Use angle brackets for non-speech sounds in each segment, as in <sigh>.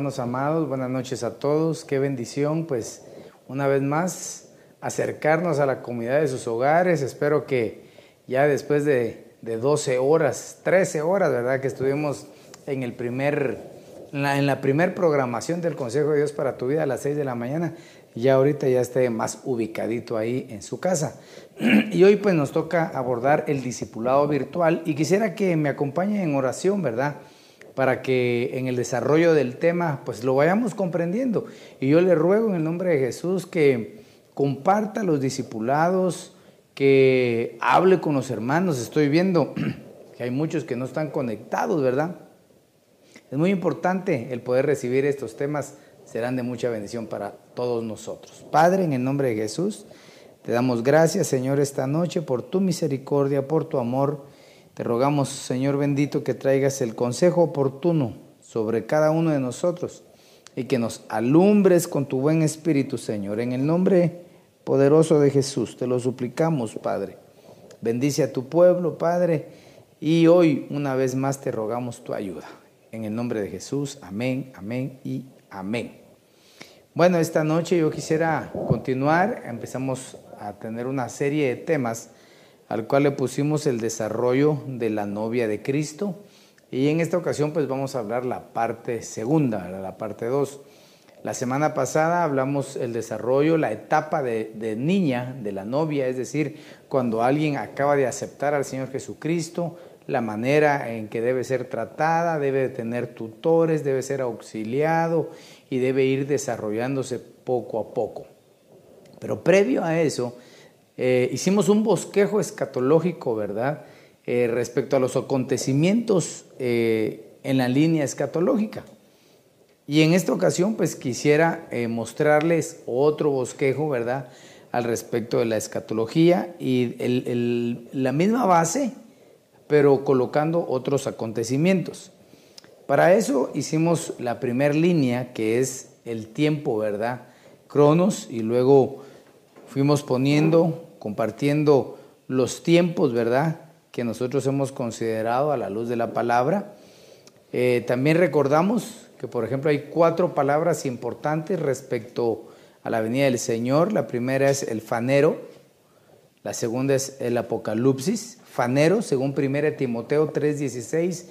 Hermanos amados. Buenas noches a todos. Qué bendición, pues, una vez más, acercarnos a la comunidad de sus hogares. Espero que ya después de, de 12 horas, 13 horas, ¿verdad? Que estuvimos en el primer, en la, en la primer programación del Consejo de Dios para tu vida a las 6 de la mañana. Ya ahorita ya esté más ubicadito ahí en su casa. <clears throat> Y hoy pues nos toca abordar el discipulado virtual y quisiera que me acompañen en oración, ¿verdad? Para que en el desarrollo del tema pues lo vayamos comprendiendo. Y yo le ruego en el nombre de Jesús que comparta a los discipulados, que hable con los hermanos. Estoy viendo <clears throat> que hay muchos que no están conectados, ¿verdad? Es muy importante el poder recibir estos temas, serán de mucha bendición para todos nosotros. Padre, en el nombre de Jesús, te damos gracias, Señor, esta noche por tu misericordia, por tu amor te rogamos, Señor bendito, que traigas el consejo oportuno sobre cada uno de nosotros y que nos alumbres con tu buen espíritu, Señor. En el nombre poderoso de Jesús, te lo suplicamos, Padre. Bendice a tu pueblo, Padre, y hoy una vez más te rogamos tu ayuda. En el nombre de Jesús, amén, amén y amén. Bueno, esta noche yo quisiera continuar, empezamos a tener una serie de temas al cual le pusimos el desarrollo de la novia de Cristo. Y en esta ocasión pues vamos a hablar la parte segunda, la parte 2. La semana pasada hablamos el desarrollo, la etapa de, niña de la novia, es decir, cuando alguien acaba de aceptar al Señor Jesucristo, la manera en que debe ser tratada, debe tener tutores, debe ser auxiliado y debe ir desarrollándose poco a poco. Pero previo a eso, eh, hicimos un bosquejo escatológico, ¿verdad? Eh, respecto a los acontecimientos eh, en la línea escatológica. Y en esta ocasión, pues quisiera mostrarles otro bosquejo, ¿verdad? Al respecto de la escatología y la misma base, pero colocando otros acontecimientos. Para eso hicimos la primera línea, que es el tiempo, ¿verdad? Cronos, y luego fuimos poniendo compartiendo los tiempos, ¿verdad? Que nosotros hemos considerado a la luz de la palabra. Eh, también recordamos que, por ejemplo, hay cuatro palabras importantes respecto a la venida del Señor. La primera es el fanero, la segunda es el apocalipsis, fanero, según 1 Timoteo 3:16,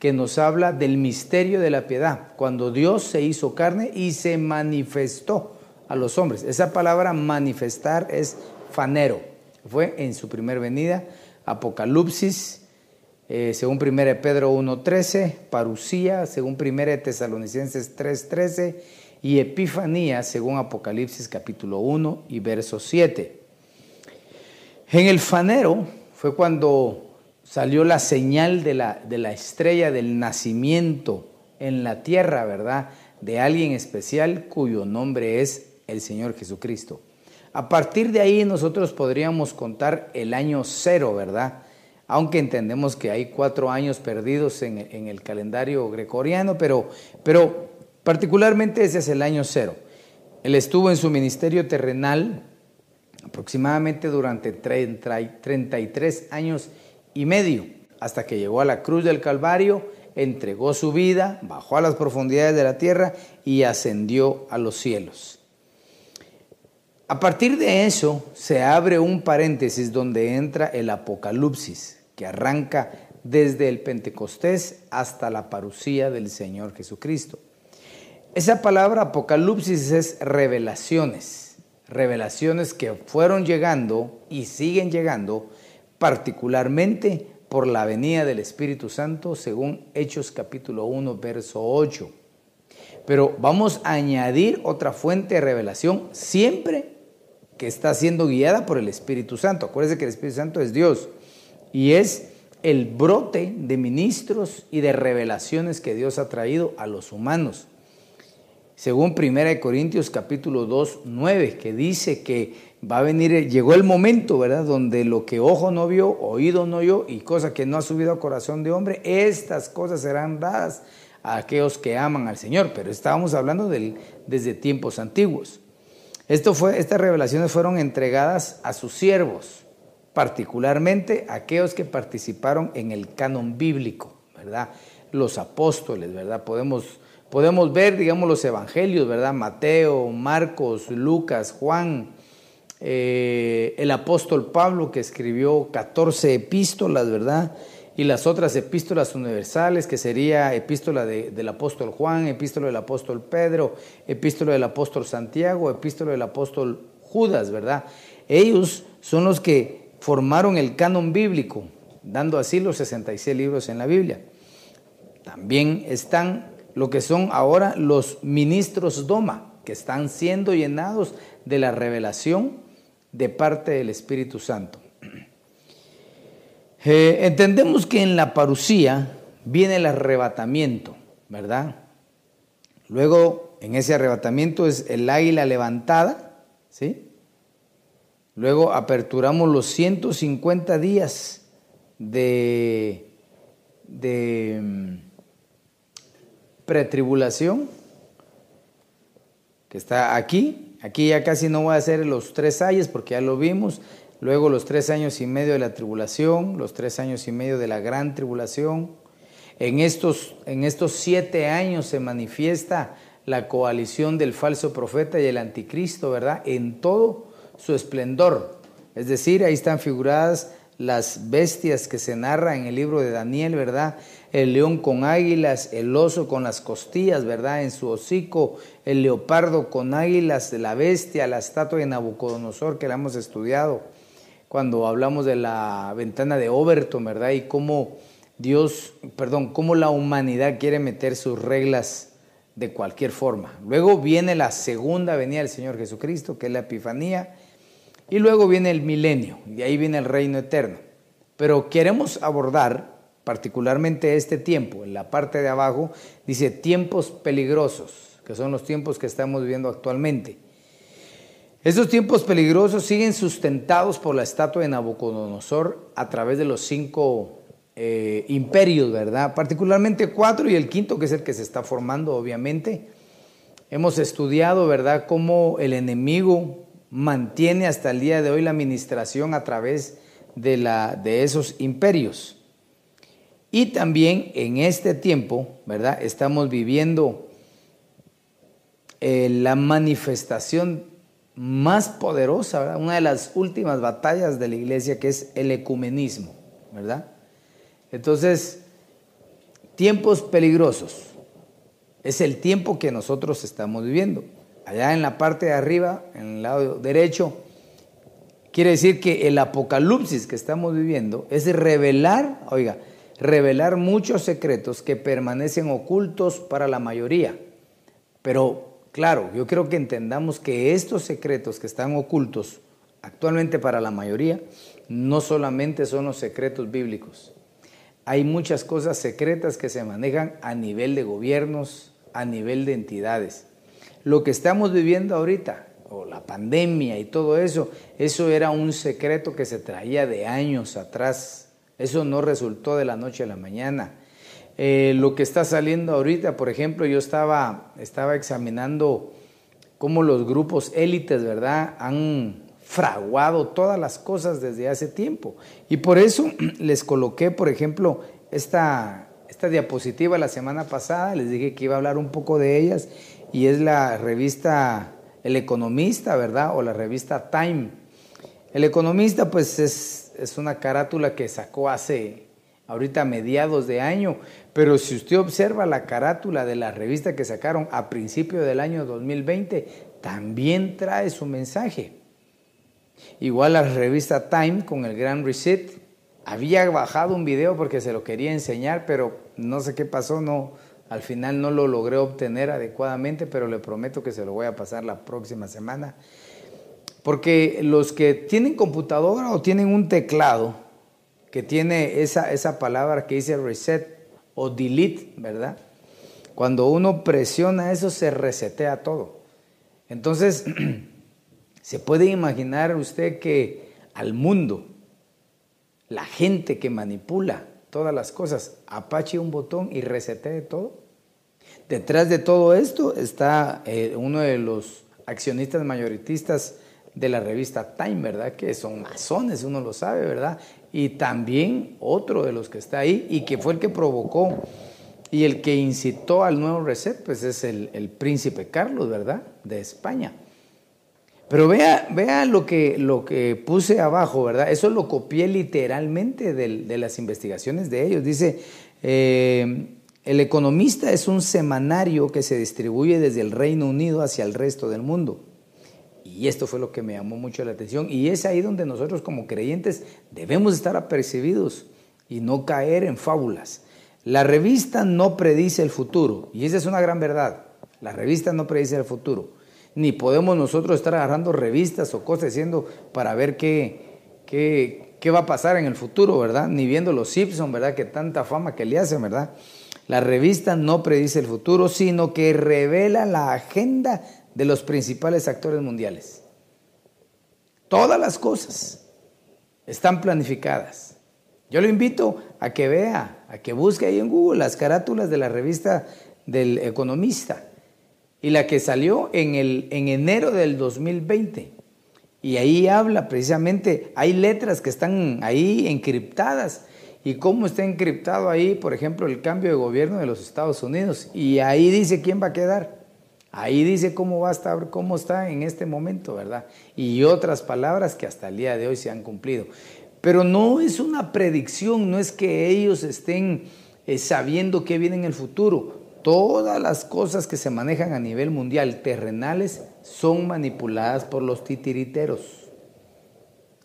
que nos habla del misterio de la piedad, cuando Dios se hizo carne y se manifestó a los hombres. Esa palabra manifestar es fanero. Fue en su primer venida. Apocalipsis, eh, según 1 Pedro 1.13, Parucía, según 1 Tesalonicenses 3.13 y Epifanía, según Apocalipsis capítulo 1 y verso 7. En el fanero fue cuando salió la señal de la, de la estrella del nacimiento en la tierra, ¿verdad? De alguien especial cuyo nombre es el Señor Jesucristo. A partir de ahí nosotros podríamos contar el año cero, ¿verdad? Aunque entendemos que hay cuatro años perdidos en, el calendario gregoriano, pero, pero particularmente ese es el año cero. Él estuvo en su ministerio terrenal aproximadamente durante 33 años y medio, hasta que llegó a la cruz del Calvario, entregó su vida, bajó a las profundidades de la tierra y ascendió a los cielos. A partir de eso se abre un paréntesis donde entra el Apocalipsis, que arranca desde el Pentecostés hasta la parucía del Señor Jesucristo. Esa palabra Apocalipsis es revelaciones, revelaciones que fueron llegando y siguen llegando particularmente por la venida del Espíritu Santo según Hechos capítulo 1 verso 8. Pero vamos a añadir otra fuente de revelación siempre que está siendo guiada por el Espíritu Santo. Acuérdense que el Espíritu Santo es Dios y es el brote de ministros y de revelaciones que Dios ha traído a los humanos. Según 1 Corintios capítulo 2, 9, que dice que va a venir, llegó el momento, ¿verdad? Donde lo que ojo no vio, oído no oyó y cosa que no ha subido a corazón de hombre, estas cosas serán dadas a aquellos que aman al Señor. Pero estábamos hablando del, desde tiempos antiguos. Esto fue, estas revelaciones fueron entregadas a sus siervos, particularmente aquellos que participaron en el canon bíblico, ¿verdad? Los apóstoles, ¿verdad? Podemos, podemos ver, digamos, los evangelios, ¿verdad? Mateo, Marcos, Lucas, Juan, eh, el apóstol Pablo que escribió 14 epístolas, ¿verdad? Y las otras epístolas universales, que sería epístola del apóstol Juan, epístola del apóstol Pedro, epístola del apóstol Santiago, epístola del apóstol Judas, ¿verdad? Ellos son los que formaron el canon bíblico, dando así los 66 libros en la Biblia. También están lo que son ahora los ministros Doma, que están siendo llenados de la revelación de parte del Espíritu Santo. Eh, entendemos que en la parucía viene el arrebatamiento, ¿verdad? Luego, en ese arrebatamiento es el águila levantada, ¿sí? Luego aperturamos los 150 días de, de mm, pretribulación, que está aquí. Aquí ya casi no voy a hacer los tres años porque ya lo vimos. Luego los tres años y medio de la tribulación, los tres años y medio de la gran tribulación. En estos, en estos siete años se manifiesta la coalición del falso profeta y el anticristo, ¿verdad? En todo su esplendor. Es decir, ahí están figuradas las bestias que se narra en el libro de Daniel, ¿verdad? El león con águilas, el oso con las costillas, ¿verdad? En su hocico, el leopardo con águilas, la bestia, la estatua de Nabucodonosor que la hemos estudiado cuando hablamos de la ventana de Overton, ¿verdad? Y cómo Dios, perdón, cómo la humanidad quiere meter sus reglas de cualquier forma. Luego viene la segunda venida del Señor Jesucristo, que es la Epifanía, y luego viene el milenio, y ahí viene el reino eterno. Pero queremos abordar particularmente este tiempo. En la parte de abajo dice tiempos peligrosos, que son los tiempos que estamos viviendo actualmente. Estos tiempos peligrosos siguen sustentados por la estatua de Nabucodonosor a través de los cinco eh, imperios, ¿verdad? Particularmente cuatro y el quinto, que es el que se está formando, obviamente. Hemos estudiado, ¿verdad?, cómo el enemigo mantiene hasta el día de hoy la administración a través de, la, de esos imperios. Y también en este tiempo, ¿verdad? Estamos viviendo eh, la manifestación más poderosa. Una de las últimas batallas de la iglesia que es el ecumenismo, ¿verdad? Entonces, tiempos peligrosos. Es el tiempo que nosotros estamos viviendo allá en la parte de arriba, en el lado derecho, quiere decir que el apocalipsis que estamos viviendo es revelar, oiga, revelar muchos secretos que permanecen ocultos para la mayoría. Pero claro, yo creo que entendamos que estos secretos que están ocultos actualmente para la mayoría no solamente son los secretos bíblicos. Hay muchas cosas secretas que se manejan a nivel de gobiernos, a nivel de entidades. Lo que estamos viviendo ahorita, o la pandemia y todo eso, eso era un secreto que se traía de años atrás. Eso no resultó de la noche a la mañana. Eh, lo que está saliendo ahorita, por ejemplo, yo estaba, estaba examinando cómo los grupos élites, ¿verdad?, han fraguado todas las cosas desde hace tiempo. Y por eso <clears throat> les coloqué, por ejemplo, esta, esta diapositiva la semana pasada, les dije que iba a hablar un poco de ellas y es la revista El Economista, ¿verdad? O la revista Time. El Economista, pues es, es una carátula que sacó hace ahorita mediados de año, pero si usted observa la carátula de la revista que sacaron a principio del año 2020, también trae su mensaje. Igual la revista Time con el Gran Reset, había bajado un video porque se lo quería enseñar, pero no sé qué pasó, no, al final no lo logré obtener adecuadamente, pero le prometo que se lo voy a pasar la próxima semana. Porque los que tienen computadora o tienen un teclado que tiene esa, esa palabra que dice reset o delete, ¿verdad? Cuando uno presiona eso se resetea todo. Entonces, <clears throat> se puede imaginar usted que al mundo, la gente que manipula todas las cosas, apache un botón y resetee todo. Detrás de todo esto está eh, uno de los accionistas mayoritistas de la revista Time, ¿verdad? Que son masones, uno lo sabe, ¿verdad? Y también otro de los que está ahí y que fue el que provocó y el que incitó al nuevo reset, pues es el, el príncipe Carlos, ¿verdad? De España. Pero vea, vea lo, que, lo que puse abajo, ¿verdad? Eso lo copié literalmente de, las investigaciones de ellos. Dice, eh, el economista es un semanario que se distribuye desde el Reino Unido hacia el resto del mundo. Y esto fue lo que me llamó mucho la atención. Y es ahí donde nosotros como creyentes debemos estar apercibidos y no caer en fábulas. La revista no predice el futuro. Y esa es una gran verdad. La revista no predice el futuro ni podemos nosotros estar agarrando revistas o cosas diciendo para ver qué, qué, qué va a pasar en el futuro, ¿verdad? Ni viendo los Simpson, ¿verdad? Que tanta fama que le hacen, ¿verdad? La revista no predice el futuro, sino que revela la agenda de los principales actores mundiales. Todas las cosas están planificadas. Yo lo invito a que vea, a que busque ahí en Google las carátulas de la revista del economista y la que salió en, el, en enero del 2020. Y ahí habla precisamente, hay letras que están ahí encriptadas. ¿Y cómo está encriptado ahí, por ejemplo, el cambio de gobierno de los Estados Unidos? Y ahí dice quién va a quedar. Ahí dice cómo va a estar, cómo está en este momento, ¿verdad? Y otras palabras que hasta el día de hoy se han cumplido. Pero no es una predicción, no es que ellos estén eh, sabiendo qué viene en el futuro. Todas las cosas que se manejan a nivel mundial terrenales son manipuladas por los titiriteros.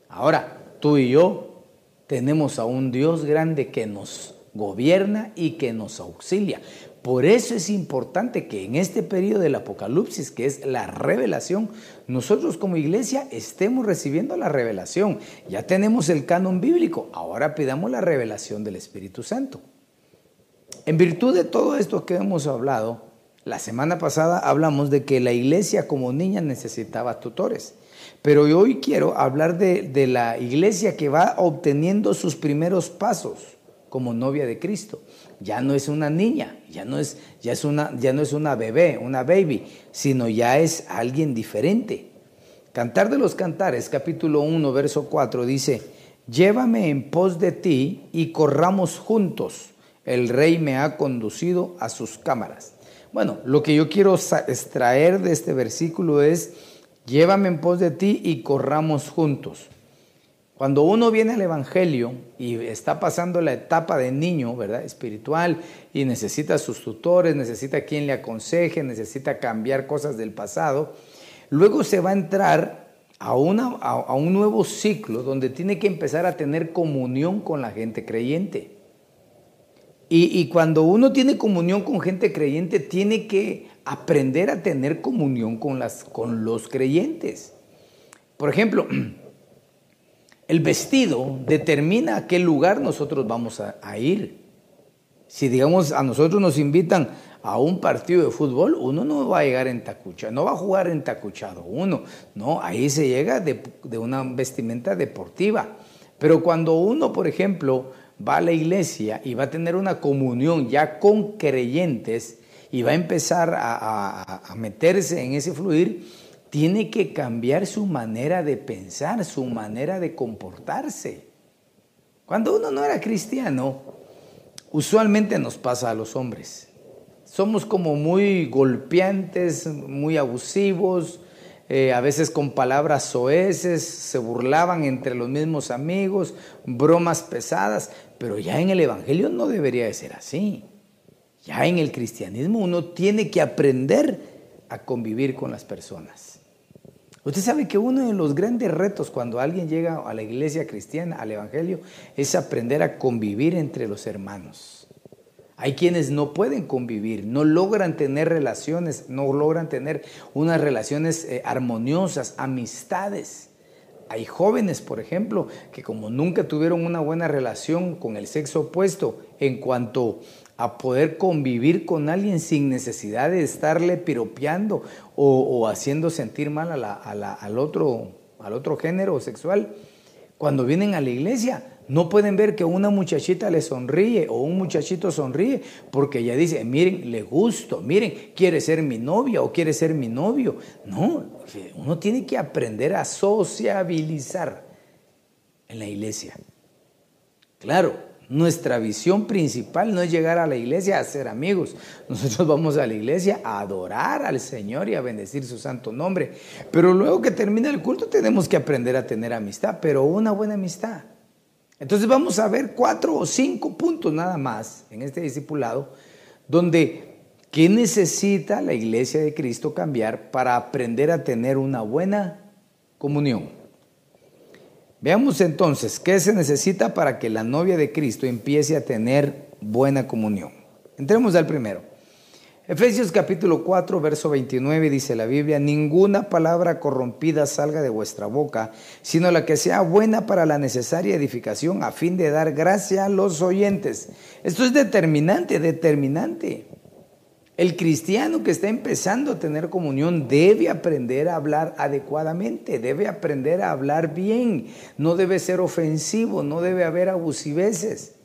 Ahora, tú y yo tenemos a un Dios grande que nos gobierna y que nos auxilia. Por eso es importante que en este periodo del Apocalipsis, que es la revelación, nosotros como iglesia estemos recibiendo la revelación. Ya tenemos el canon bíblico, ahora pidamos la revelación del Espíritu Santo. En virtud de todo esto que hemos hablado, la semana pasada hablamos de que la iglesia como niña necesitaba tutores. Pero hoy quiero hablar de, la iglesia que va obteniendo sus primeros pasos como novia de Cristo. Ya no es una niña, ya no es, ya es, una, ya no es una bebé, una baby, sino ya es alguien diferente. Cantar de los Cantares, capítulo 1, verso 4, dice, llévame en pos de ti y corramos juntos el rey me ha conducido a sus cámaras. Bueno, lo que yo quiero extraer de este versículo es, llévame en pos de ti y corramos juntos. Cuando uno viene al Evangelio y está pasando la etapa de niño, ¿verdad? Espiritual, y necesita sus tutores, necesita quien le aconseje, necesita cambiar cosas del pasado, luego se va a entrar a, una, a un nuevo ciclo donde tiene que empezar a tener comunión con la gente creyente. Y, cuando uno tiene comunión con gente creyente, tiene que aprender a tener comunión con, las, con los creyentes. Por ejemplo, <clears throat> el vestido determina a qué lugar nosotros vamos a, a, ir. Si digamos a nosotros nos invitan a un partido de fútbol, uno no va a llegar en tacucha, no va a jugar en tacuchado uno, no, ahí se llega de, de una vestimenta deportiva. Pero cuando uno, por ejemplo, va a la iglesia y va a tener una comunión ya con creyentes y va a empezar a, meterse en ese fluir, tiene que cambiar su manera de pensar, su manera de comportarse. Cuando uno no era cristiano, usualmente nos pasa a los hombres. Somos como muy golpeantes, muy abusivos, eh, a veces con palabras soeces, se burlaban entre los mismos amigos, bromas pesadas, pero ya en el Evangelio no debería de ser así. Ya en el cristianismo uno tiene que aprender a convivir con las personas. Usted sabe que uno de los grandes retos cuando alguien llega a la iglesia cristiana, al Evangelio, es aprender a convivir entre los hermanos, Hay quienes no pueden convivir, no logran tener relaciones, no logran tener unas relaciones eh, armoniosas, amistades. Hay jóvenes, por ejemplo, que como nunca tuvieron una buena relación con el sexo opuesto en cuanto a poder convivir con alguien sin necesidad de estarle piropeando o, haciendo sentir mal al, otro, al otro género sexual, cuando vienen a la iglesia no pueden ver que una muchachita le sonríe o un muchachito sonríe porque ella dice, miren, le gusto, miren, quiere ser mi novia o quiere ser mi novio. No, uno tiene que aprender a sociabilizar en la iglesia. Claro, nuestra visión principal no es llegar a la iglesia a ser amigos. <laughs> Nosotros vamos a la iglesia a adorar al Señor y a bendecir su santo nombre. Pero luego que termina el culto tenemos que aprender a tener amistad, pero una buena amistad. Entonces vamos a ver cuatro o cinco puntos nada más en este discipulado, donde ¿qué necesita la iglesia de Cristo cambiar para aprender a tener una buena comunión? Veamos entonces qué se necesita para que la novia de Cristo empiece a tener buena comunión. Entremos al primero. Efesios capítulo 4, verso 29 dice la Biblia, ninguna palabra corrompida salga de vuestra boca, sino la que sea buena para la necesaria edificación a fin de dar gracia a los oyentes. Esto es determinante, determinante. El cristiano que está empezando a tener comunión debe aprender a hablar adecuadamente, debe aprender a hablar bien, no debe ser ofensivo, no debe haber abusiveces.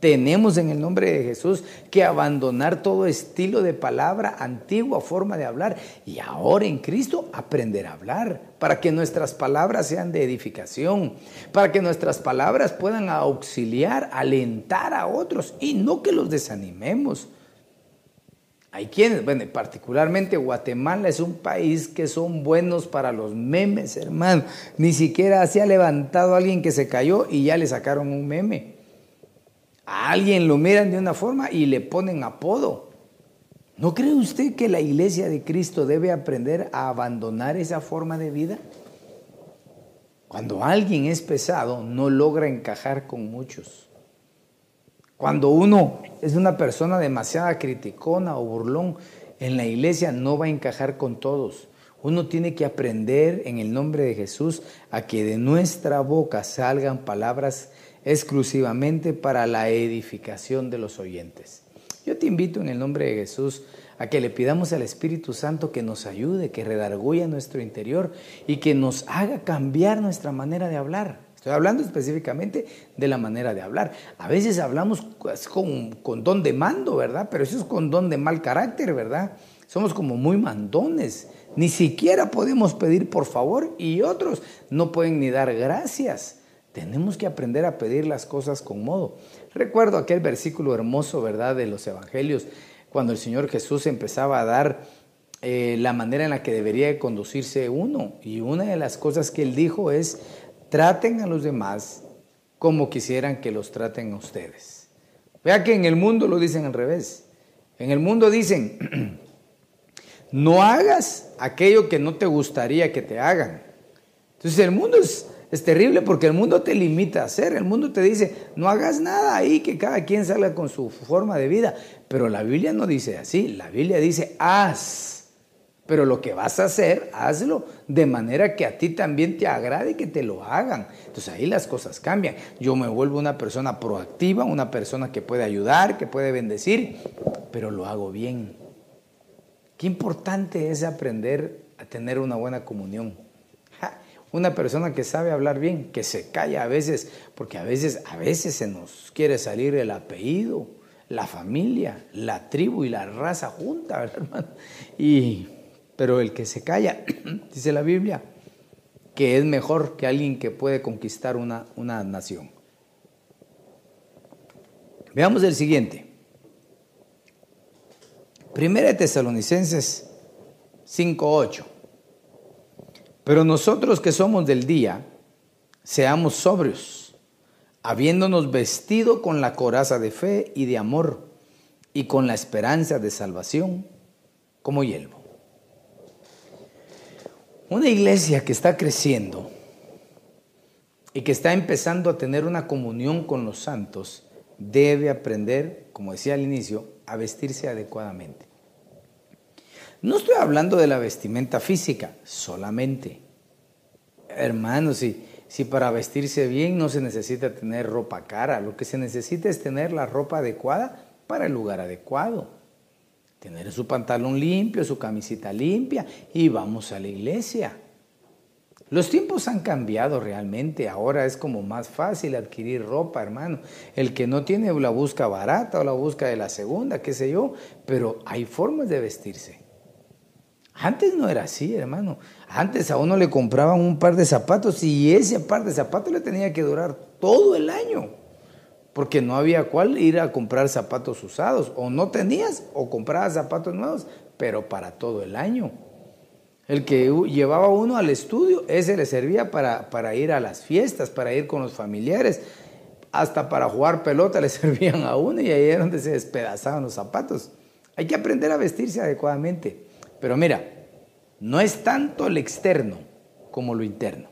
Tenemos en el nombre de Jesús que abandonar todo estilo de palabra, antigua forma de hablar y ahora en Cristo aprender a hablar para que nuestras palabras sean de edificación, para que nuestras palabras puedan auxiliar, alentar a otros y no que los desanimemos. Hay quienes, bueno, particularmente Guatemala es un país que son buenos para los memes, hermano. Ni siquiera se ha levantado alguien que se cayó y ya le sacaron un meme. A alguien lo miran de una forma y le ponen apodo. ¿No cree usted que la iglesia de Cristo debe aprender a abandonar esa forma de vida? Cuando alguien es pesado, no logra encajar con muchos. Cuando uno es una persona demasiado criticona o burlón, en la iglesia no va a encajar con todos. Uno tiene que aprender en el nombre de Jesús a que de nuestra boca salgan palabras exclusivamente para la edificación de los oyentes. Yo te invito en el nombre de Jesús a que le pidamos al Espíritu Santo que nos ayude, que redarguya nuestro interior y que nos haga cambiar nuestra manera de hablar. Estoy hablando específicamente de la manera de hablar. A veces hablamos con, con don de mando, ¿verdad? Pero eso es con don de mal carácter, ¿verdad? Somos como muy mandones. Ni siquiera podemos pedir por favor y otros no pueden ni dar gracias. Tenemos que aprender a pedir las cosas con modo. Recuerdo aquel versículo hermoso, ¿verdad?, de los evangelios, cuando el Señor Jesús empezaba a dar eh, la manera en la que debería conducirse uno. Y una de las cosas que él dijo es, traten a los demás como quisieran que los traten a ustedes. Vea que en el mundo lo dicen al revés. En el mundo dicen, <clears throat> no hagas aquello que no te gustaría que te hagan. Entonces el mundo es es terrible porque el mundo te limita a hacer, el mundo te dice, no hagas nada ahí, que cada quien salga con su forma de vida. Pero la Biblia no dice así, la Biblia dice, haz. Pero lo que vas a hacer, hazlo de manera que a ti también te agrade que te lo hagan. Entonces ahí las cosas cambian. Yo me vuelvo una persona proactiva, una persona que puede ayudar, que puede bendecir, pero lo hago bien. Qué importante es aprender a tener una buena comunión. Una persona que sabe hablar bien, que se calla a veces, porque a veces, a veces se nos quiere salir el apellido, la familia, la tribu y la raza junta, ¿verdad, hermano? Y, pero el que se calla, <clears throat> dice la Biblia, que es mejor que alguien que puede conquistar una, una nación. Veamos el siguiente. Primera de Tesalonicenses 5.8. Pero nosotros que somos del día, seamos sobrios, habiéndonos vestido con la coraza de fe y de amor y con la esperanza de salvación como yelmo. Una iglesia que está creciendo y que está empezando a tener una comunión con los santos debe aprender, como decía al inicio, a vestirse adecuadamente. No estoy hablando de la vestimenta física solamente. Hermanos, si, si para vestirse bien no se necesita tener ropa cara, lo que se necesita es tener la ropa adecuada para el lugar adecuado. Tener su pantalón limpio, su camisita limpia y vamos a la iglesia. Los tiempos han cambiado realmente, ahora es como más fácil adquirir ropa, hermano. El que no tiene la busca barata o la busca de la segunda, qué sé yo, pero hay formas de vestirse. Antes no era así, hermano. Antes a uno le compraban un par de zapatos y ese par de zapatos le tenía que durar todo el año. Porque no había cuál ir a comprar zapatos usados. O no tenías o comprabas zapatos nuevos, pero para todo el año. El que llevaba uno al estudio, ese le servía para, para ir a las fiestas, para ir con los familiares, hasta para jugar pelota le <laughs> servían a uno y ahí era donde se despedazaban los zapatos. Hay que aprender a vestirse adecuadamente. Pero mira, no es tanto el externo como lo interno.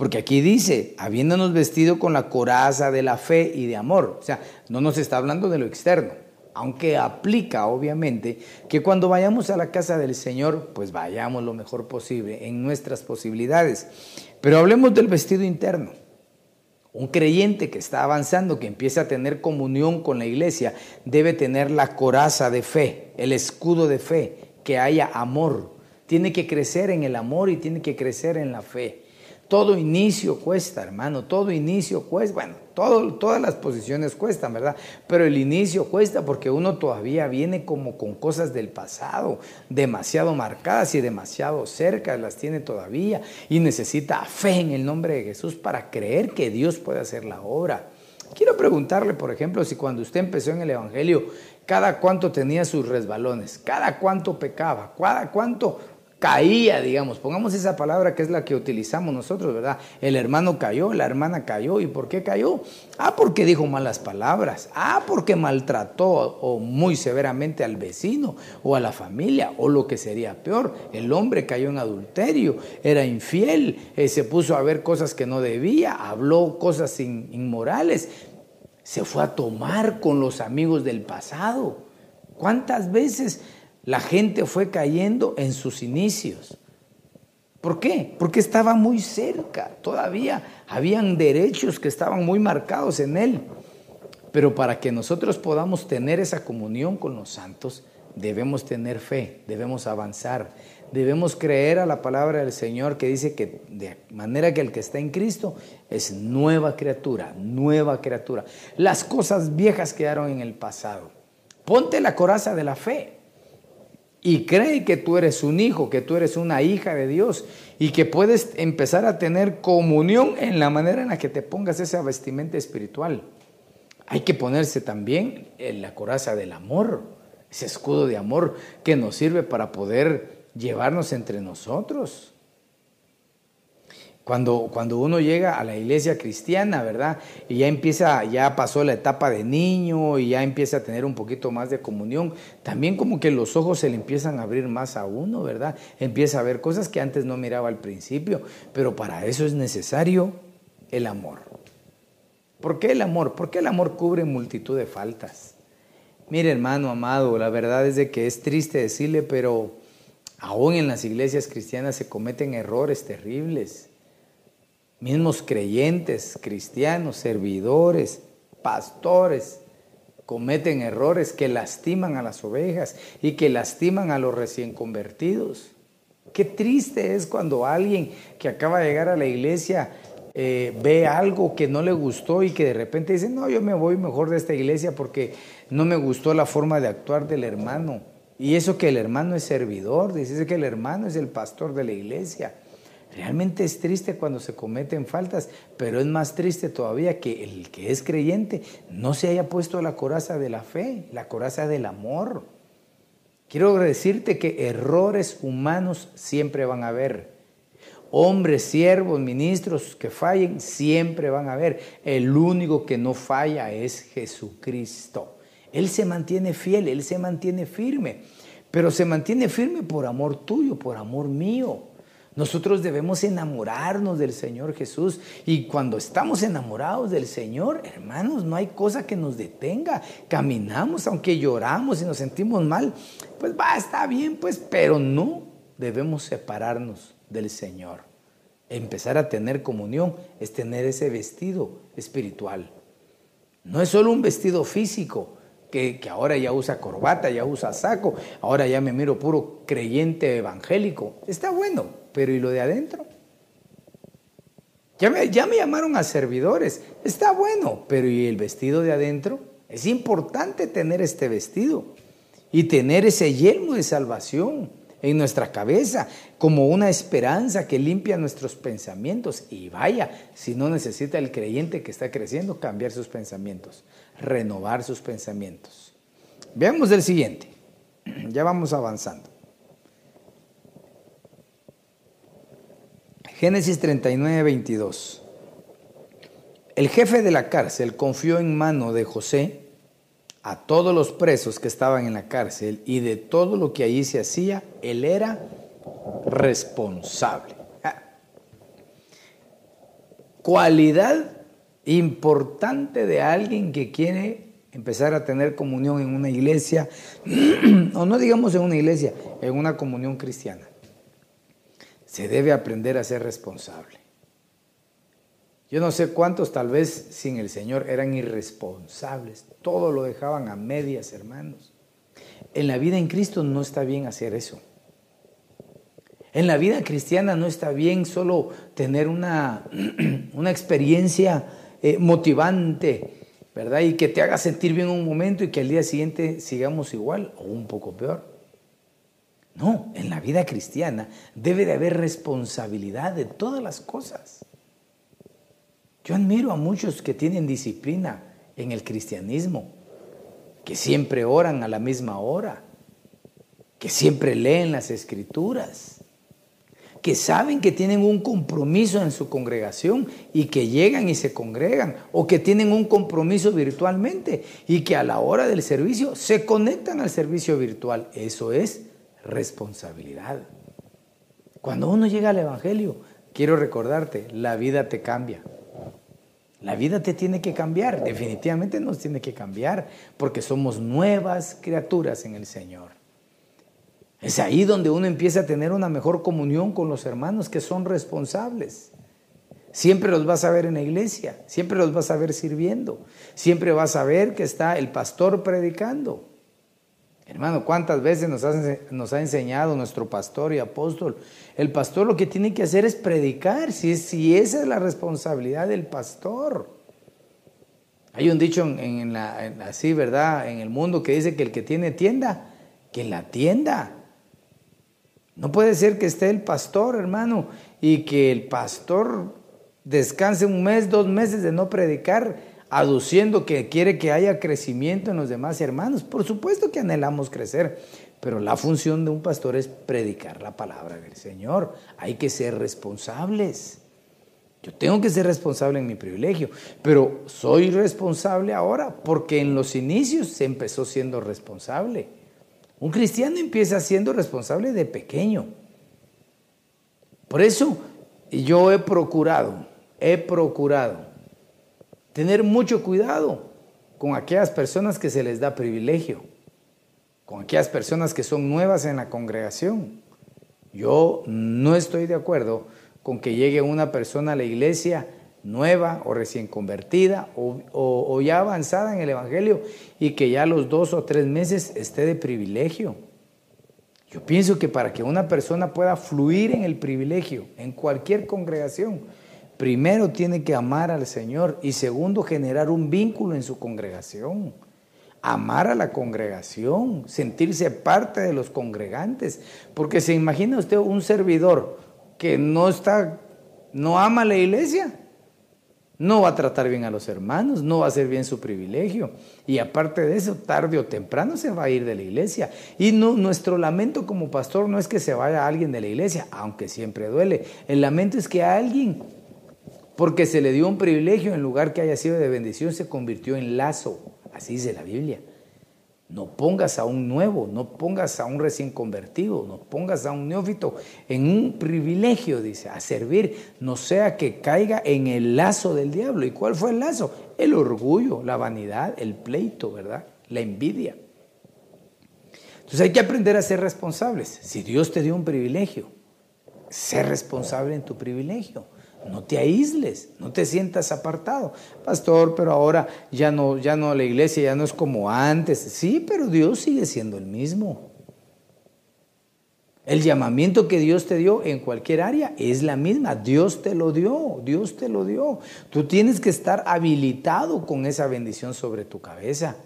Porque aquí dice, habiéndonos vestido con la coraza de la fe y de amor. O sea, no nos está hablando de lo externo aunque aplica obviamente que cuando vayamos a la casa del Señor, pues vayamos lo mejor posible en nuestras posibilidades. Pero hablemos del vestido interno. Un creyente que está avanzando, que empieza a tener comunión con la iglesia, debe tener la coraza de fe, el escudo de fe, que haya amor. Tiene que crecer en el amor y tiene que crecer en la fe. Todo inicio cuesta, hermano, todo inicio cuesta. Bueno, todas las posiciones cuestan, ¿verdad? Pero el inicio cuesta porque uno todavía viene como con cosas del pasado, demasiado marcadas y demasiado cerca, las tiene todavía y necesita fe en el nombre de Jesús para creer que Dios puede hacer la obra. Quiero preguntarle, por ejemplo, si cuando usted empezó en el Evangelio, cada cuánto tenía sus resbalones, cada cuánto pecaba, cada cuánto caía, digamos, pongamos esa palabra que es la que utilizamos nosotros, ¿verdad? El hermano cayó, la hermana cayó, ¿y por qué cayó? Ah, porque dijo malas palabras, ah, porque maltrató o muy severamente al vecino o a la familia, o lo que sería peor, el hombre cayó en adulterio, era infiel, eh, se puso a ver cosas que no debía, habló cosas inmorales, se fue a tomar con los amigos del pasado. ¿Cuántas veces la gente fue cayendo en sus inicios. ¿Por qué? Porque estaba muy cerca, todavía habían derechos que estaban muy marcados en él. Pero para que nosotros podamos tener esa comunión con los santos, debemos tener fe, debemos avanzar, debemos creer a la palabra del Señor que dice que de manera que el que está en Cristo es nueva criatura, nueva criatura. Las cosas viejas quedaron en el pasado. Ponte la coraza de la fe y cree que tú eres un hijo, que tú eres una hija de Dios y que puedes empezar a tener comunión en la manera en la que te pongas esa vestimenta espiritual. Hay que ponerse también en la coraza del amor, ese escudo de amor que nos sirve para poder llevarnos entre nosotros. Cuando, cuando uno llega a la iglesia cristiana, ¿verdad? Y ya empieza, ya pasó la etapa de niño y ya empieza a tener un poquito más de comunión, también como que los ojos se le empiezan a abrir más a uno, ¿verdad? Empieza a ver cosas que antes no miraba al principio, pero para eso es necesario el amor. ¿Por qué el amor? Porque el amor cubre multitud de faltas. Mire, hermano amado, la verdad es de que es triste decirle, pero aún en las iglesias cristianas se cometen errores terribles mismos creyentes, cristianos, servidores, pastores, cometen errores que lastiman a las ovejas y que lastiman a los recién convertidos. Qué triste es cuando alguien que acaba de llegar a la iglesia eh, ve algo que no le gustó y que de repente dice, no, yo me voy mejor de esta iglesia porque no me gustó la forma de actuar del hermano. Y eso que el hermano es servidor, dice que el hermano es el pastor de la iglesia. Realmente es triste cuando se cometen faltas, pero es más triste todavía que el que es creyente no se haya puesto la coraza de la fe, la coraza del amor. Quiero decirte que errores humanos siempre van a haber. Hombres, siervos, ministros que fallen, siempre van a haber. El único que no falla es Jesucristo. Él se mantiene fiel, Él se mantiene firme, pero se mantiene firme por amor tuyo, por amor mío Nosotros debemos enamorarnos del Señor Jesús y cuando estamos enamorados del Señor, hermanos, no hay cosa que nos detenga. Caminamos, aunque lloramos y nos sentimos mal, pues va, está bien, pues, pero no debemos separarnos del Señor. Empezar a tener comunión es tener ese vestido espiritual. No es solo un vestido físico, que, ahora ya usa corbata, ya usa saco, ahora ya me miro puro creyente evangélico. Está bueno, pero ¿y lo de adentro? Ya me, ya me llamaron a servidores. Está bueno, pero ¿y el vestido de adentro? Es importante tener este vestido y tener ese yelmo de salvación en nuestra cabeza como una esperanza que limpia nuestros pensamientos. Y vaya, si no necesita el creyente que está creciendo cambiar sus pensamientos, renovar sus pensamientos. Veamos el siguiente. <clears throat> Ya vamos avanzando. Génesis 39, 22. El jefe de la cárcel confió en mano de José a todos los presos que estaban en la cárcel y de todo lo que allí se hacía, él era responsable. Ah. Cualidad importante de alguien que quiere empezar a tener comunión en una iglesia, <clears throat> o no digamos en una iglesia, en una comunión cristiana se debe aprender a ser responsable. Yo no sé cuántos tal vez sin el Señor eran irresponsables, todo lo dejaban a medias, hermanos. En la vida en Cristo no está bien hacer eso. En la vida cristiana no está bien solo tener una, <clears throat> una experiencia eh, motivante, ¿verdad? Y que te haga sentir bien un momento y que al día siguiente sigamos igual o un poco peor. No, en la vida cristiana debe de haber responsabilidad de todas las cosas. Yo admiro a muchos que tienen disciplina en el cristianismo, que siempre oran a la misma hora, que siempre leen las escrituras, que saben que tienen un compromiso en su congregación y que llegan y se congregan, o que tienen un compromiso virtualmente y que a la hora del servicio se conectan al servicio virtual. Eso es responsabilidad. Cuando uno llega al Evangelio, quiero recordarte, la vida te cambia. La vida te tiene que cambiar, definitivamente nos tiene que cambiar, porque somos nuevas criaturas en el Señor. Es ahí donde uno empieza a tener una mejor comunión con los hermanos que son responsables. Siempre los vas a ver en la iglesia, siempre los vas a ver sirviendo, siempre vas a ver que está el pastor predicando. Hermano, ¿cuántas veces nos ha, enseñado nuestro pastor y apóstol? El pastor lo que tiene que hacer es predicar, si, esa es la responsabilidad del pastor. Hay un dicho así, ¿verdad? En el mundo que dice que el que tiene tienda, que la tienda. No puede ser que esté el pastor, hermano, y que el pastor descanse un mes, dos meses de no predicar aduciendo que quiere que haya crecimiento en los demás hermanos. Por supuesto que anhelamos crecer, pero la función de un pastor es predicar la palabra del Señor. Hay que ser responsables. Yo tengo que ser responsable en mi privilegio, pero soy responsable ahora porque en los inicios se empezó siendo responsable. Un cristiano empieza siendo responsable de pequeño. Por eso yo he procurado, he procurado tener mucho cuidado con aquellas personas que se les da privilegio, con aquellas personas que son nuevas en la congregación. Yo no estoy de acuerdo con que llegue una persona a la iglesia nueva o recién convertida o, ya avanzada en el Evangelio y que ya los dos o tres meses esté de privilegio. Yo pienso que para que una persona pueda fluir en el privilegio, en cualquier congregación, primero tiene que amar al Señor y segundo generar un vínculo en su congregación. Amar a la congregación, sentirse parte de los congregantes, porque se imagina usted un servidor que no está no ama a la iglesia, no va a tratar bien a los hermanos, no va a hacer bien su privilegio. Y aparte de eso, tarde o temprano se va a ir de la iglesia. Y nuestro lamento como pastor no es que se vaya alguien de la iglesia, aunque siempre duele. El lamento es que alguien porque se le dio un privilegio en lugar que haya sido de bendición, se convirtió en lazo. Así dice la Biblia. No pongas a un nuevo, no pongas a un recién convertido, no pongas a un neófito en un privilegio, dice, a servir, no sea que caiga en el lazo del diablo. ¿Y cuál fue el lazo? El orgullo, la vanidad, el pleito, ¿verdad? La envidia. Entonces hay que aprender a ser responsables. Si Dios te dio un privilegio, sé responsable en tu privilegio. No te aísles, no te sientas apartado. Pastor, pero ahora ya no, ya no la iglesia ya no es como antes. Sí, pero Dios sigue siendo el mismo. El llamamiento que Dios te dio en cualquier área es la misma. Dios te lo dio, Dios te lo dio. Tú tienes que estar habilitado con esa bendición sobre tu cabeza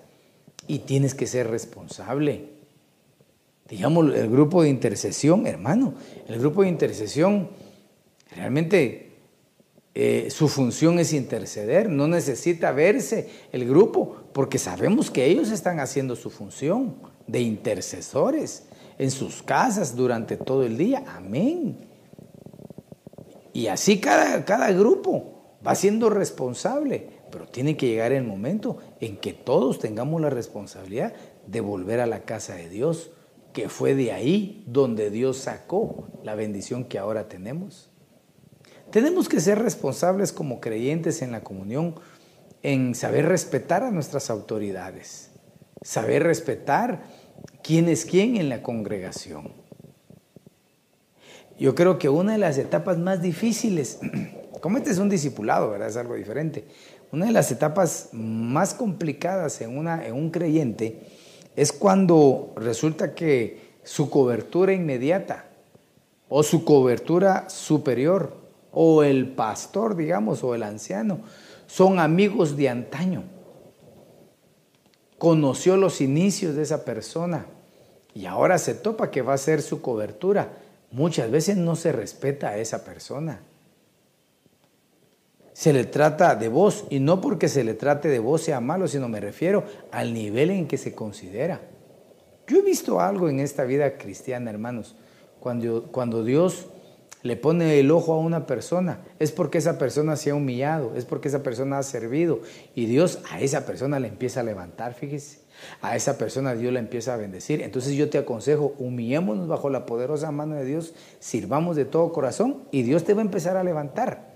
y tienes que ser responsable. Digamos, el grupo de intercesión, hermano, el grupo de intercesión realmente eh, su función es interceder, no necesita verse el grupo, porque sabemos que ellos están haciendo su función de intercesores en sus casas durante todo el día. Amén. Y así cada, cada grupo va siendo responsable, pero tiene que llegar el momento en que todos tengamos la responsabilidad de volver a la casa de Dios, que fue de ahí donde Dios sacó la bendición que ahora tenemos. Tenemos que ser responsables como creyentes en la comunión en saber respetar a nuestras autoridades, saber respetar quién es quién en la congregación. Yo creo que una de las etapas más difíciles, <clears throat> como este es un discipulado, ¿verdad? Es algo diferente. Una de las etapas más complicadas en, una, en un creyente es cuando resulta que su cobertura inmediata o su cobertura superior o el pastor, digamos, o el anciano, son amigos de antaño. Conoció los inicios de esa persona y ahora se topa que va a ser su cobertura. Muchas veces no se respeta a esa persona. Se le trata de voz y no porque se le trate de voz sea malo, sino me refiero al nivel en que se considera. Yo he visto algo en esta vida cristiana, hermanos, cuando, cuando Dios le pone el ojo a una persona, es porque esa persona se ha humillado, es porque esa persona ha servido y Dios a esa persona le empieza a levantar, fíjese. A esa persona Dios la empieza a bendecir. Entonces yo te aconsejo, humillémonos bajo la poderosa mano de Dios, sirvamos de todo corazón y Dios te va a empezar a levantar.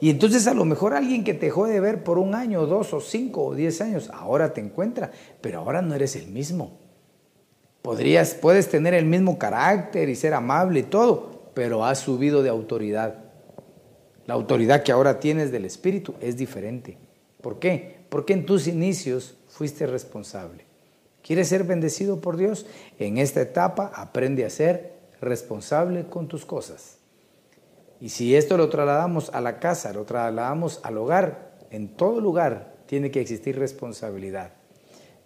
Y entonces a lo mejor alguien que te dejó de ver por un año, dos o cinco o diez años, ahora te encuentra, pero ahora no eres el mismo. Podrías, puedes tener el mismo carácter y ser amable y todo, pero has subido de autoridad. La autoridad que ahora tienes del Espíritu es diferente. ¿Por qué? Porque en tus inicios fuiste responsable. ¿Quieres ser bendecido por Dios? En esta etapa aprende a ser responsable con tus cosas. Y si esto lo trasladamos a la casa, lo trasladamos al hogar, en todo lugar tiene que existir responsabilidad.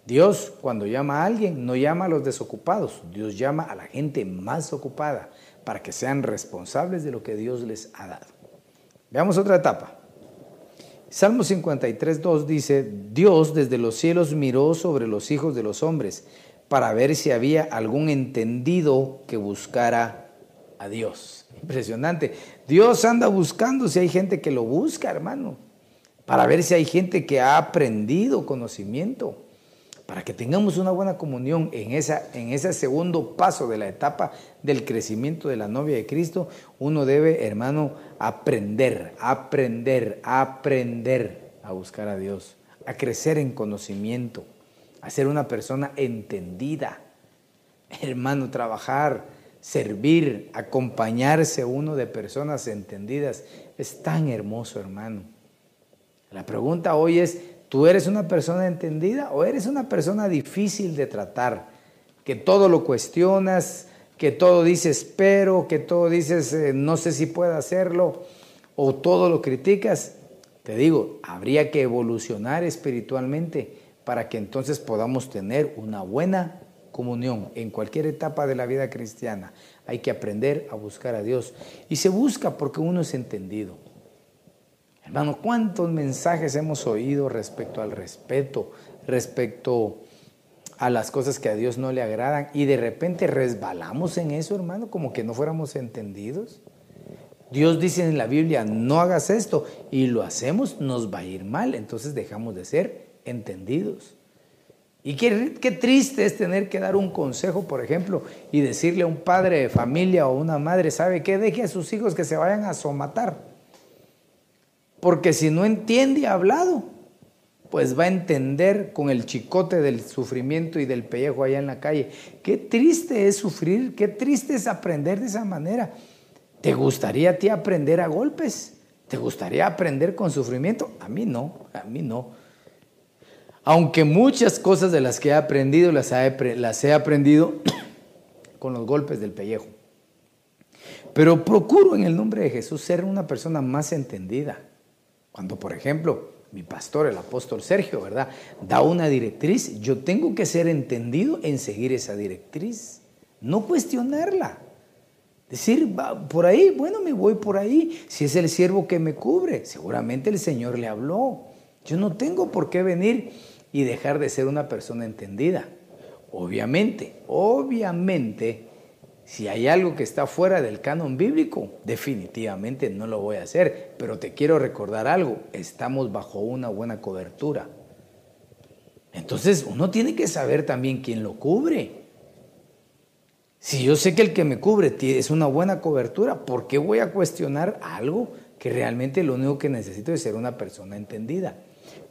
Dios cuando llama a alguien no llama a los desocupados, Dios llama a la gente más ocupada para que sean responsables de lo que Dios les ha dado. Veamos otra etapa. Salmo 53, 2 dice, Dios desde los cielos miró sobre los hijos de los hombres para ver si había algún entendido que buscara a Dios. Impresionante. Dios anda buscando si hay gente que lo busca, hermano, para ver si hay gente que ha aprendido conocimiento para que tengamos una buena comunión en, esa, en ese segundo paso de la etapa del crecimiento de la novia de Cristo, uno debe, hermano, aprender, aprender, aprender a buscar a Dios, a crecer en conocimiento, a ser una persona entendida. Hermano, trabajar, servir, acompañarse uno de personas entendidas es tan hermoso, hermano. La pregunta hoy es, ¿Tú eres una persona entendida o eres una persona difícil de tratar? Que todo lo cuestionas, que todo dices pero, que todo dices eh, no sé si puedo hacerlo o todo lo criticas. Te digo, habría que evolucionar espiritualmente para que entonces podamos tener una buena comunión en cualquier etapa de la vida cristiana. Hay que aprender a buscar a Dios. Y se busca porque uno es entendido. Hermano, ¿cuántos mensajes hemos oído respecto al respeto, respecto a las cosas que a Dios no le agradan y de repente resbalamos en eso, hermano, como que no fuéramos entendidos? Dios dice en la Biblia, no hagas esto y lo hacemos, nos va a ir mal, entonces dejamos de ser entendidos. Y qué, qué, triste es tener que dar un consejo, por ejemplo, y decirle a un padre de familia o una madre, ¿sabe qué? Deje a sus hijos que se vayan a somatar. Porque si no entiende hablado, pues va a entender con el chicote del sufrimiento y del pellejo allá en la calle. Qué triste es sufrir, qué triste es aprender de esa manera. ¿Te gustaría a ti aprender a golpes? ¿Te gustaría aprender con sufrimiento? A mí no, a mí no. Aunque muchas cosas de las que he aprendido las he, las he aprendido <coughs> con los golpes del pellejo. Pero procuro en el nombre de Jesús ser una persona más entendida. Cuando, por ejemplo, mi pastor, el apóstol Sergio, ¿verdad? Da una directriz, yo tengo que ser entendido en seguir esa directriz, no cuestionarla. Decir, va por ahí, bueno, me voy por ahí. Si es el siervo que me cubre, seguramente el Señor le habló. Yo no tengo por qué venir y dejar de ser una persona entendida. Obviamente, obviamente, si hay algo que está fuera del canon bíblico, definitivamente no lo voy a hacer. Pero te quiero recordar algo, estamos bajo una buena cobertura. Entonces uno tiene que saber también quién lo cubre. Si yo sé que el que me cubre es una buena cobertura, ¿por qué voy a cuestionar algo que realmente lo único que necesito es ser una persona entendida?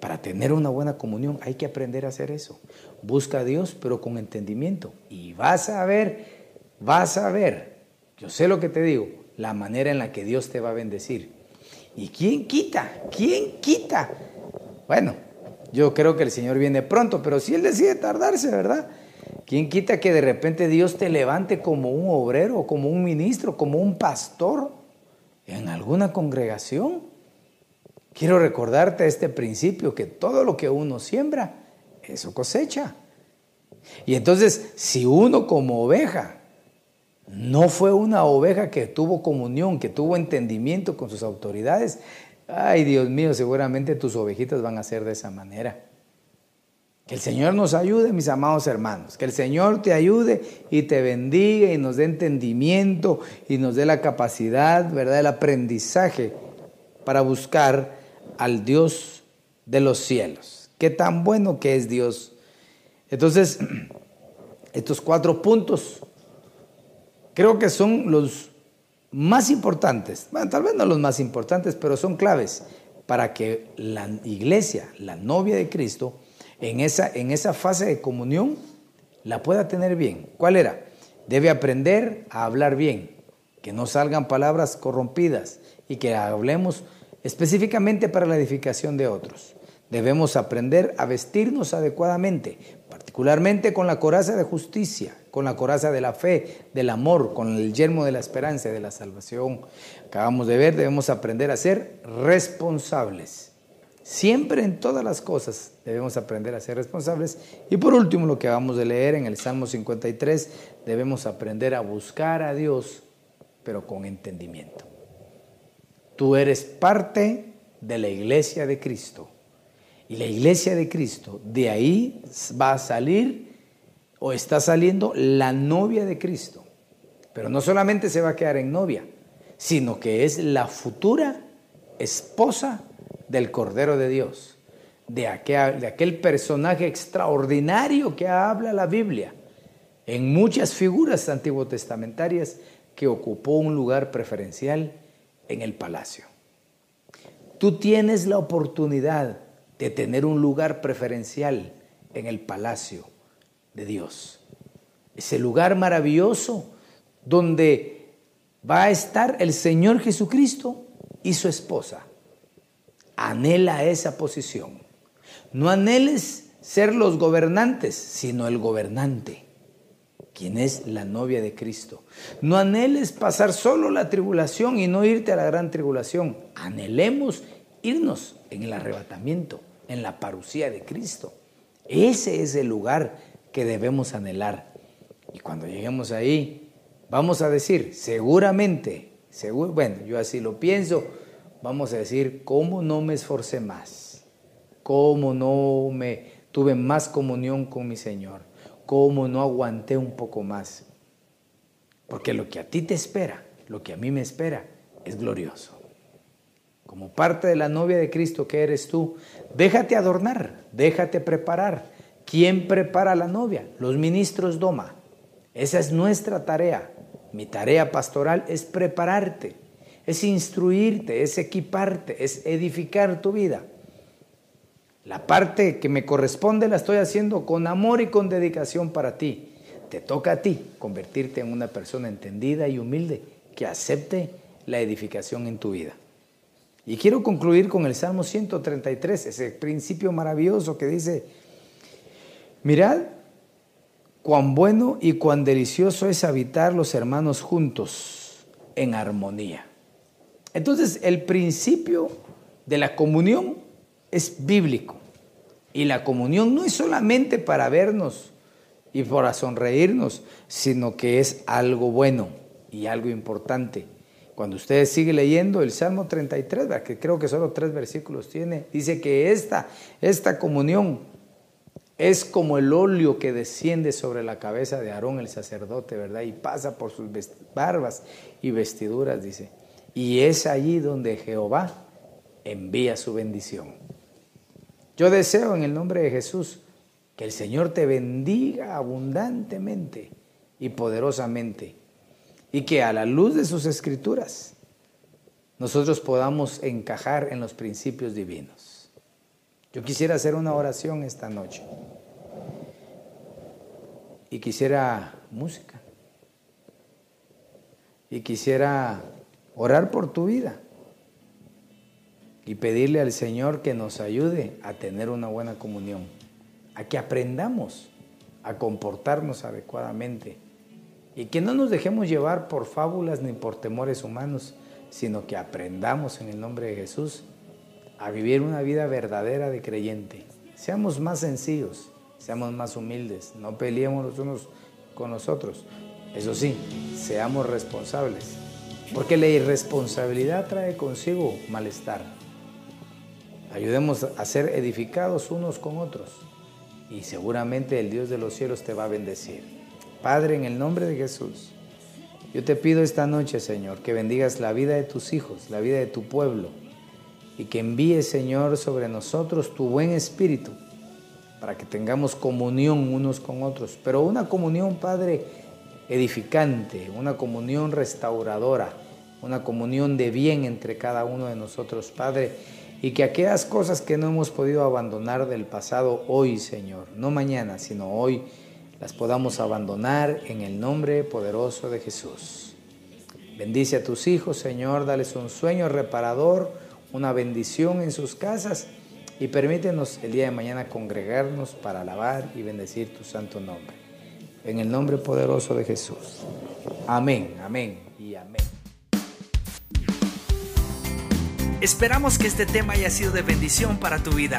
Para tener una buena comunión hay que aprender a hacer eso. Busca a Dios, pero con entendimiento. Y vas a ver, vas a ver, yo sé lo que te digo, la manera en la que Dios te va a bendecir. ¿Y quién quita? ¿Quién quita? Bueno, yo creo que el Señor viene pronto, pero si Él decide tardarse, ¿verdad? ¿Quién quita que de repente Dios te levante como un obrero, como un ministro, como un pastor en alguna congregación? Quiero recordarte este principio, que todo lo que uno siembra, eso cosecha. Y entonces, si uno como oveja no fue una oveja que tuvo comunión, que tuvo entendimiento con sus autoridades, ay Dios mío, seguramente tus ovejitas van a ser de esa manera. Que el Señor nos ayude, mis amados hermanos. Que el Señor te ayude y te bendiga y nos dé entendimiento y nos dé la capacidad, ¿verdad?, el aprendizaje para buscar al Dios de los cielos. Qué tan bueno que es Dios. Entonces, <clears throat> estos cuatro puntos creo que son los más importantes. Bueno, tal vez no los más importantes, pero son claves para que la iglesia, la novia de Cristo, en esa, en esa fase de comunión, la pueda tener bien. ¿Cuál era? Debe aprender a hablar bien, que no salgan palabras corrompidas y que hablemos específicamente para la edificación de otros. Debemos aprender a vestirnos adecuadamente, particularmente con la coraza de justicia, con la coraza de la fe, del amor, con el yermo de la esperanza y de la salvación. Acabamos de ver, debemos aprender a ser responsables. Siempre en todas las cosas debemos aprender a ser responsables. Y por último, lo que acabamos de leer en el Salmo 53, debemos aprender a buscar a Dios, pero con entendimiento. Tú eres parte de la iglesia de Cristo. Y la iglesia de Cristo, de ahí va a salir o está saliendo la novia de Cristo. Pero no solamente se va a quedar en novia, sino que es la futura esposa del Cordero de Dios, de aquel, personaje extraordinario que habla la Biblia en muchas figuras antiguo testamentarias que ocupó un lugar preferencial en el palacio. Tú tienes la oportunidad de tener un lugar preferencial en el palacio de Dios. Ese lugar maravilloso donde va a estar el Señor Jesucristo y su esposa. Anhela esa posición. No anheles ser los gobernantes, sino el gobernante quien es la novia de Cristo. No anheles pasar solo la tribulación y no irte a la gran tribulación. Anhelemos irnos en el arrebatamiento, en la parucía de Cristo. Ese es el lugar que debemos anhelar. Y cuando lleguemos ahí, vamos a decir, seguramente, bueno, yo así lo pienso, vamos a decir, ¿cómo no me esforcé más? ¿Cómo no me tuve más comunión con mi Señor? cómo no aguanté un poco más. Porque lo que a ti te espera, lo que a mí me espera, es glorioso. Como parte de la novia de Cristo que eres tú, déjate adornar, déjate preparar, ¿Quién prepara la novia? Los ministros Doma. Esa es nuestra tarea. Mi tarea pastoral es prepararte, es instruirte, es equiparte, es edificar tu vida. La parte que me corresponde la estoy haciendo con amor y con dedicación para ti. Te toca a ti convertirte en una persona entendida y humilde que acepte la edificación en tu vida. Y quiero concluir con el Salmo 133, ese principio maravilloso que dice, mirad cuán bueno y cuán delicioso es habitar los hermanos juntos en armonía. Entonces el principio de la comunión es bíblico. Y la comunión no es solamente para vernos y para sonreírnos, sino que es algo bueno y algo importante. Cuando ustedes siguen leyendo el Salmo 33, que creo que solo tres versículos tiene, dice que esta, esta comunión es como el óleo que desciende sobre la cabeza de Aarón el sacerdote, ¿verdad? Y pasa por sus barbas y vestiduras, dice. Y es allí donde Jehová envía su bendición. Yo deseo en el nombre de Jesús que el Señor te bendiga abundantemente y poderosamente y que a la luz de sus escrituras nosotros podamos encajar en los principios divinos. Yo quisiera hacer una oración esta noche. Y quisiera música. Y quisiera orar por tu vida. Y pedirle al Señor que nos ayude a tener una buena comunión, a que aprendamos a comportarnos adecuadamente y que no nos dejemos llevar por fábulas ni por temores humanos, sino que aprendamos en el nombre de Jesús a vivir una vida verdadera de creyente. Seamos más sencillos, seamos más humildes, no peleemos los unos con los otros. Eso sí, seamos responsables, porque la irresponsabilidad trae consigo malestar. Ayudemos a ser edificados unos con otros y seguramente el Dios de los cielos te va a bendecir. Padre, en el nombre de Jesús, yo te pido esta noche, Señor, que bendigas la vida de tus hijos, la vida de tu pueblo, y que envíes, Señor, sobre nosotros tu buen espíritu, para que tengamos comunión unos con otros, pero una comunión, Padre, edificante, una comunión restauradora, una comunión de bien entre cada uno de nosotros, Padre, y que aquellas cosas que no hemos podido abandonar del pasado hoy, Señor, no mañana, sino hoy, las podamos abandonar en el nombre poderoso de Jesús. Bendice a tus hijos, Señor, dales un sueño reparador, una bendición en sus casas y permítenos el día de mañana congregarnos para alabar y bendecir tu santo nombre. En el nombre poderoso de Jesús. Amén, amén y amén. Esperamos que este tema haya sido de bendición para tu vida.